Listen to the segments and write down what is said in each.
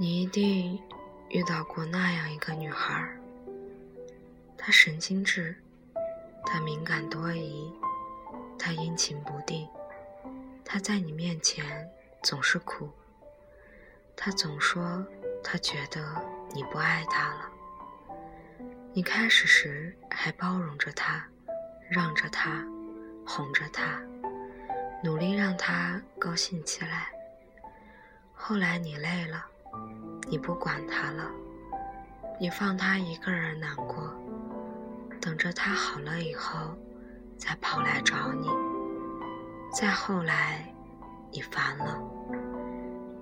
你一定遇到过那样一个女孩，她神经质，她敏感多疑，她阴晴不定，她在你面前总是哭，她总说她觉得你不爱她了。你开始时还包容着她，让着她，哄着她，努力让她高兴起来。后来你累了。你不管他了，你放他一个人难过，等着他好了以后，再跑来找你。再后来，你烦了，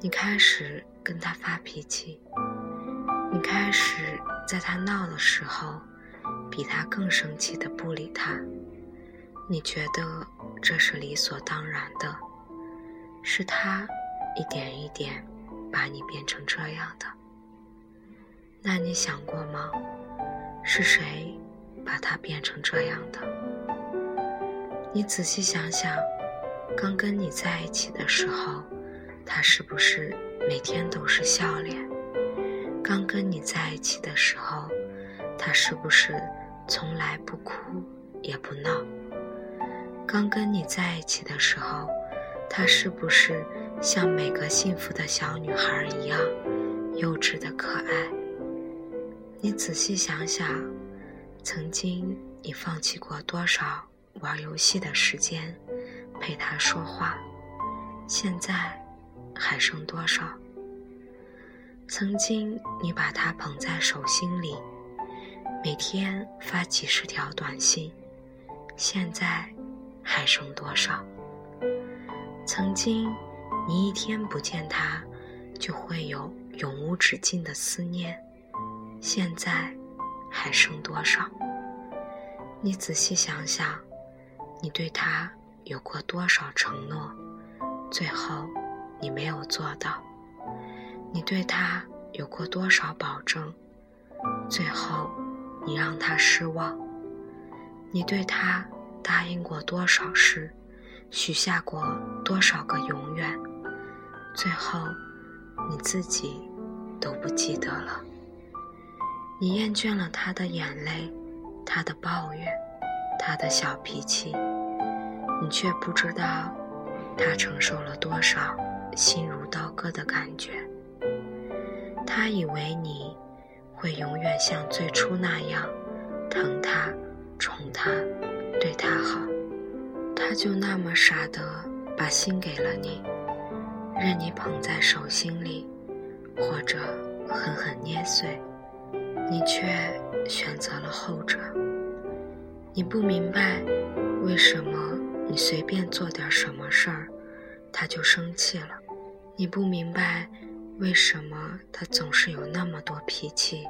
你开始跟他发脾气，你开始在他闹的时候，比他更生气的不理他。你觉得这是理所当然的，是他一点一点。把你变成这样的，那你想过吗？是谁把他变成这样的？你仔细想想，刚跟你在一起的时候，他是不是每天都是笑脸？刚跟你在一起的时候，他是不是从来不哭也不闹？刚跟你在一起的时候，他是不是？像每个幸福的小女孩一样幼稚的可爱。你仔细想想，曾经你放弃过多少玩游戏的时间陪她说话？现在还剩多少？曾经你把她捧在手心里，每天发几十条短信，现在还剩多少？曾经。你一天不见他，就会有永无止境的思念。现在还剩多少？你仔细想想，你对他有过多少承诺，最后你没有做到？你对他有过多少保证，最后你让他失望？你对他答应过多少事，许下过多少个永远？最后，你自己都不记得了。你厌倦了他的眼泪，他的抱怨，他的小脾气，你却不知道他承受了多少心如刀割的感觉。他以为你会永远像最初那样疼他、宠他、对他好，他就那么傻的把心给了你。任你捧在手心里，或者狠狠捏碎，你却选择了后者。你不明白为什么你随便做点什么事儿，他就生气了；你不明白为什么他总是有那么多脾气，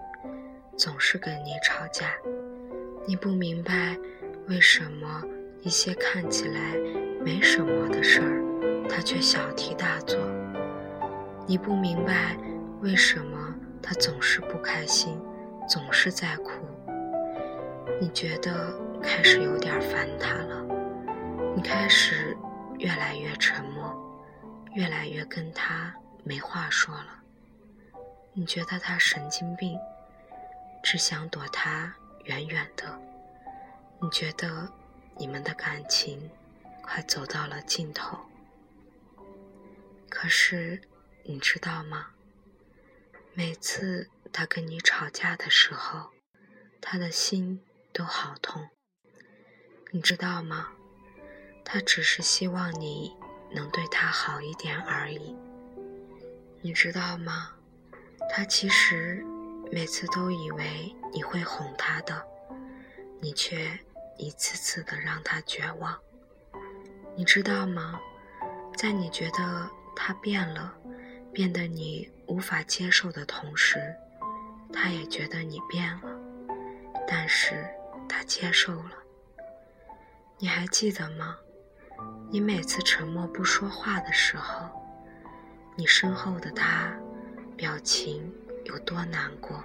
总是跟你吵架；你不明白为什么一些看起来没什么的事儿。他却小题大做，你不明白为什么他总是不开心，总是在哭。你觉得开始有点烦他了，你开始越来越沉默，越来越跟他没话说了。你觉得他神经病，只想躲他远远的。你觉得你们的感情快走到了尽头。可是，你知道吗？每次他跟你吵架的时候，他的心都好痛。你知道吗？他只是希望你能对他好一点而已。你知道吗？他其实每次都以为你会哄他的，你却一次次的让他绝望。你知道吗？在你觉得。他变了，变得你无法接受的同时，他也觉得你变了，但是他接受了。你还记得吗？你每次沉默不说话的时候，你身后的他表情有多难过，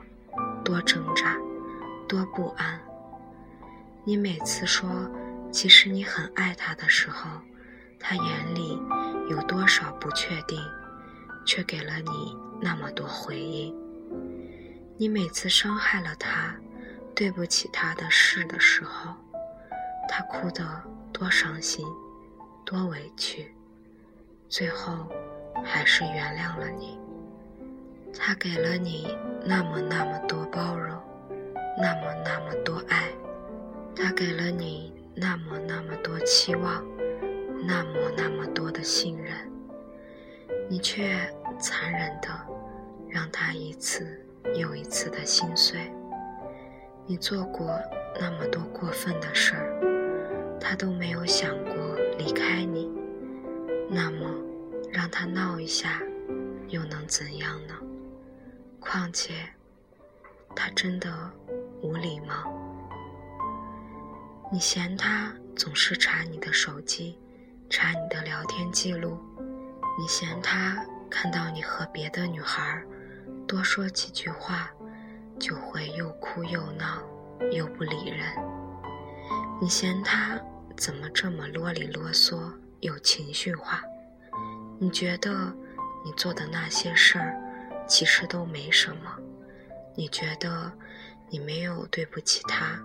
多挣扎，多不安。你每次说其实你很爱他的时候，他眼里。有多少不确定，却给了你那么多回忆。你每次伤害了他，对不起他的事的时候，他哭得多伤心，多委屈，最后还是原谅了你。他给了你那么那么多包容，那么那么多爱，他给了你那么那么多期望，那么那么多的信任，你却残忍的让他一次又一次的心碎。你做过那么多过分的事儿，他都没有想过离开你，那么让他闹一下，又能怎样呢？况且，他真的无理吗？你嫌他总是查你的手机，查你的聊天记录；你嫌他看到你和别的女孩多说几句话，就会又哭又闹，又不理人；你嫌他怎么这么啰里啰嗦，有情绪化；你觉得你做的那些事儿。其实都没什么，你觉得你没有对不起他，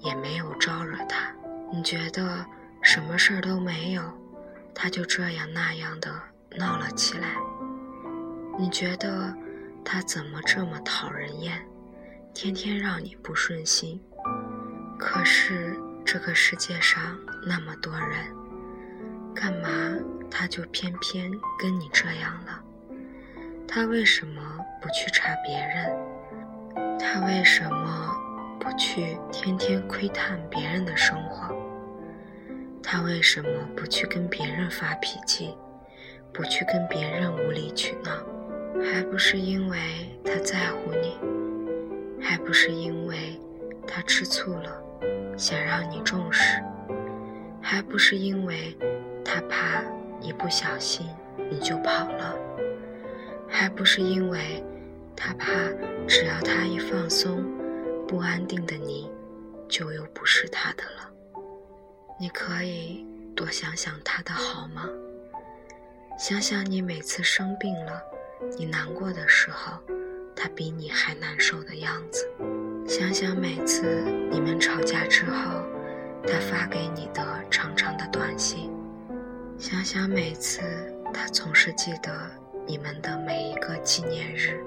也没有招惹他，你觉得什么事儿都没有，他就这样那样的闹了起来。你觉得他怎么这么讨人厌，天天让你不顺心。可是这个世界上那么多人，干嘛他就偏偏跟你这样了？他为什么不去查别人？他为什么不去天天窥探别人的生活？他为什么不去跟别人发脾气，不去跟别人无理取闹？还不是因为他在乎你，还不是因为他吃醋了，想让你重视，还不是因为他怕一不小心你就跑了。还不是因为他怕，只要他一放松，不安定的你，就又不是他的了。你可以多想想他的好吗？想想你每次生病了，你难过的时候，他比你还难受的样子。想想每次你们吵架之后，他发给你的长长的短信。想想每次他总是记得。你们的每一个纪念日，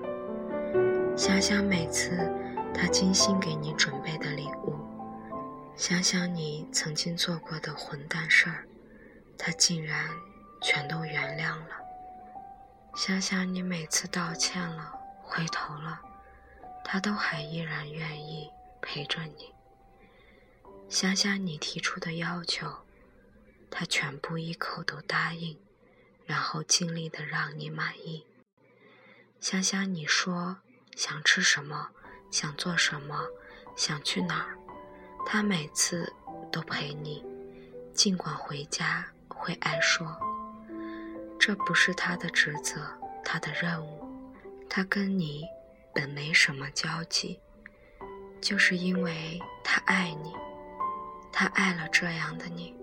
想想每次他精心给你准备的礼物，想想你曾经做过的混蛋事儿，他竟然全都原谅了。想想你每次道歉了、回头了，他都还依然愿意陪着你。想想你提出的要求，他全部一口都答应。然后尽力的让你满意。想想你说想吃什么，想做什么，想去哪儿，他每次都陪你，尽管回家会挨说，这不是他的职责，他的任务。他跟你本没什么交集，就是因为他爱你，他爱了这样的你。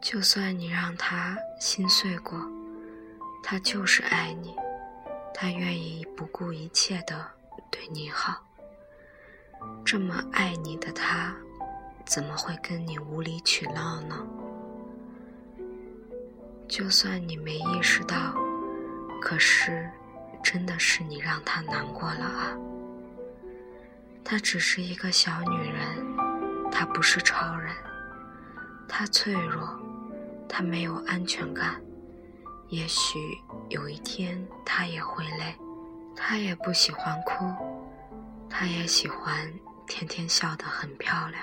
就算你让他心碎过，他就是爱你，他愿意不顾一切的对你好。这么爱你的他，怎么会跟你无理取闹呢？就算你没意识到，可是，真的是你让他难过了啊。她只是一个小女人，她不是超人，她脆弱。他没有安全感，也许有一天他也会累。他也不喜欢哭，他也喜欢天天笑得很漂亮。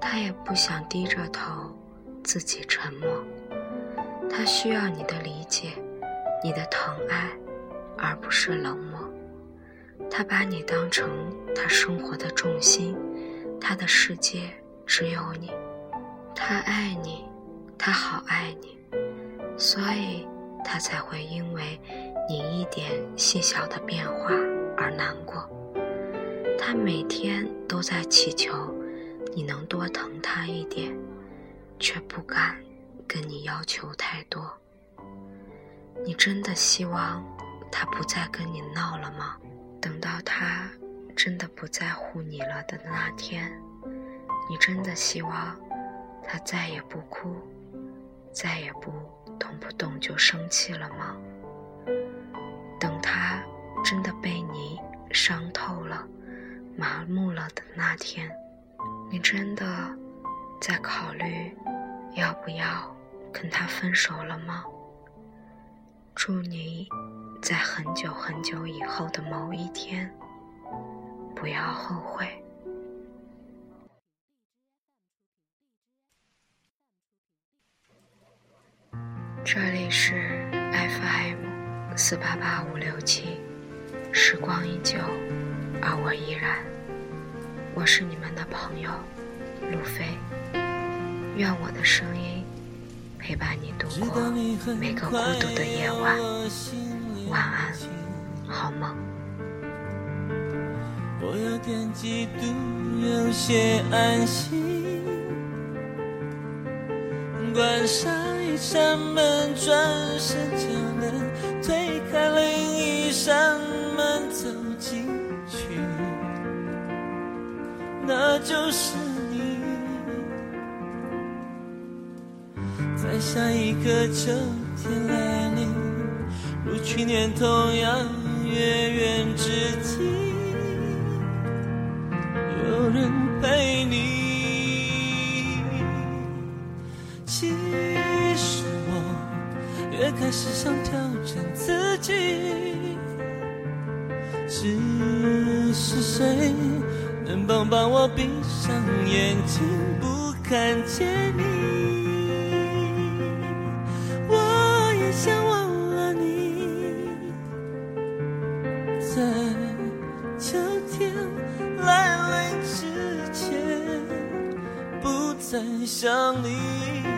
他也不想低着头，自己沉默。他需要你的理解，你的疼爱，而不是冷漠。他把你当成他生活的重心，他的世界只有你，他爱你。他好爱你，所以他才会因为你一点细小的变化而难过。他每天都在祈求你能多疼他一点，却不敢跟你要求太多。你真的希望他不再跟你闹了吗？等到他真的不在乎你了的那天，你真的希望他再也不哭，再也不动不动就生气了吗？等他真的被你伤透了、麻木了的那天，你真的在考虑要不要跟他分手了吗？祝你在很久很久以后的某一天，不要后悔。这里是 FM 四八八五六七，时光依旧，而我依然。我是你们的朋友路飞，愿我的声音。陪伴你度过每个孤独的夜晚，晚安，好梦。我有点嫉妒，有些安心。关上一扇门，转身就能推开另一扇那就是你。在下一个秋天来临，如去年同样月圆之际，有人陪你。其实我越开始想挑战自己，只是谁帮帮我，闭上眼睛不看见你。我也想忘了你，在秋天来临之前，不再想你。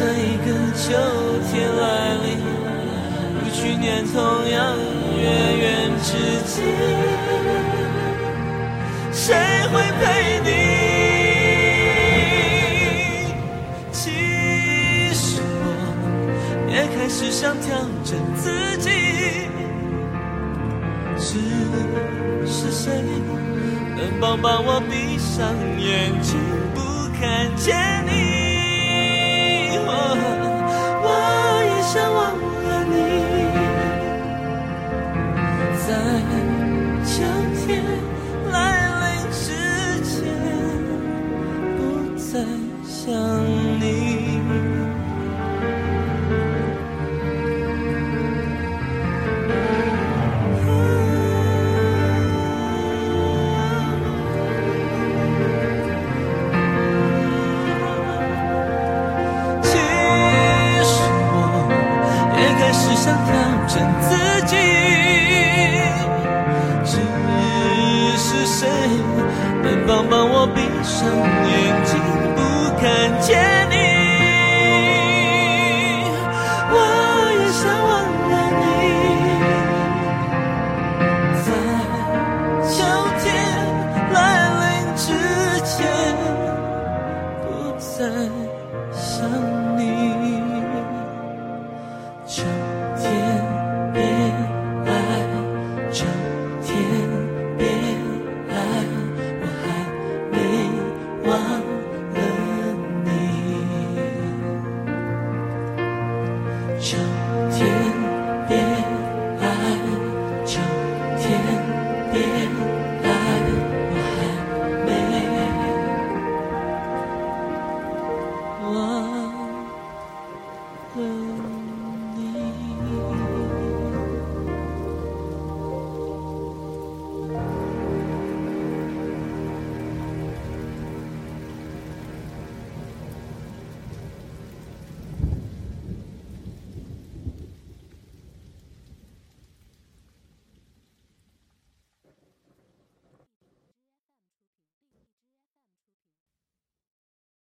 在一个秋天来临，如去年同样月圆之际。谁会陪你？其实我也开始想调整自己，只是谁能帮帮我闭上眼睛，不看见你？剩自己。只是谁能帮帮我闭上眼睛？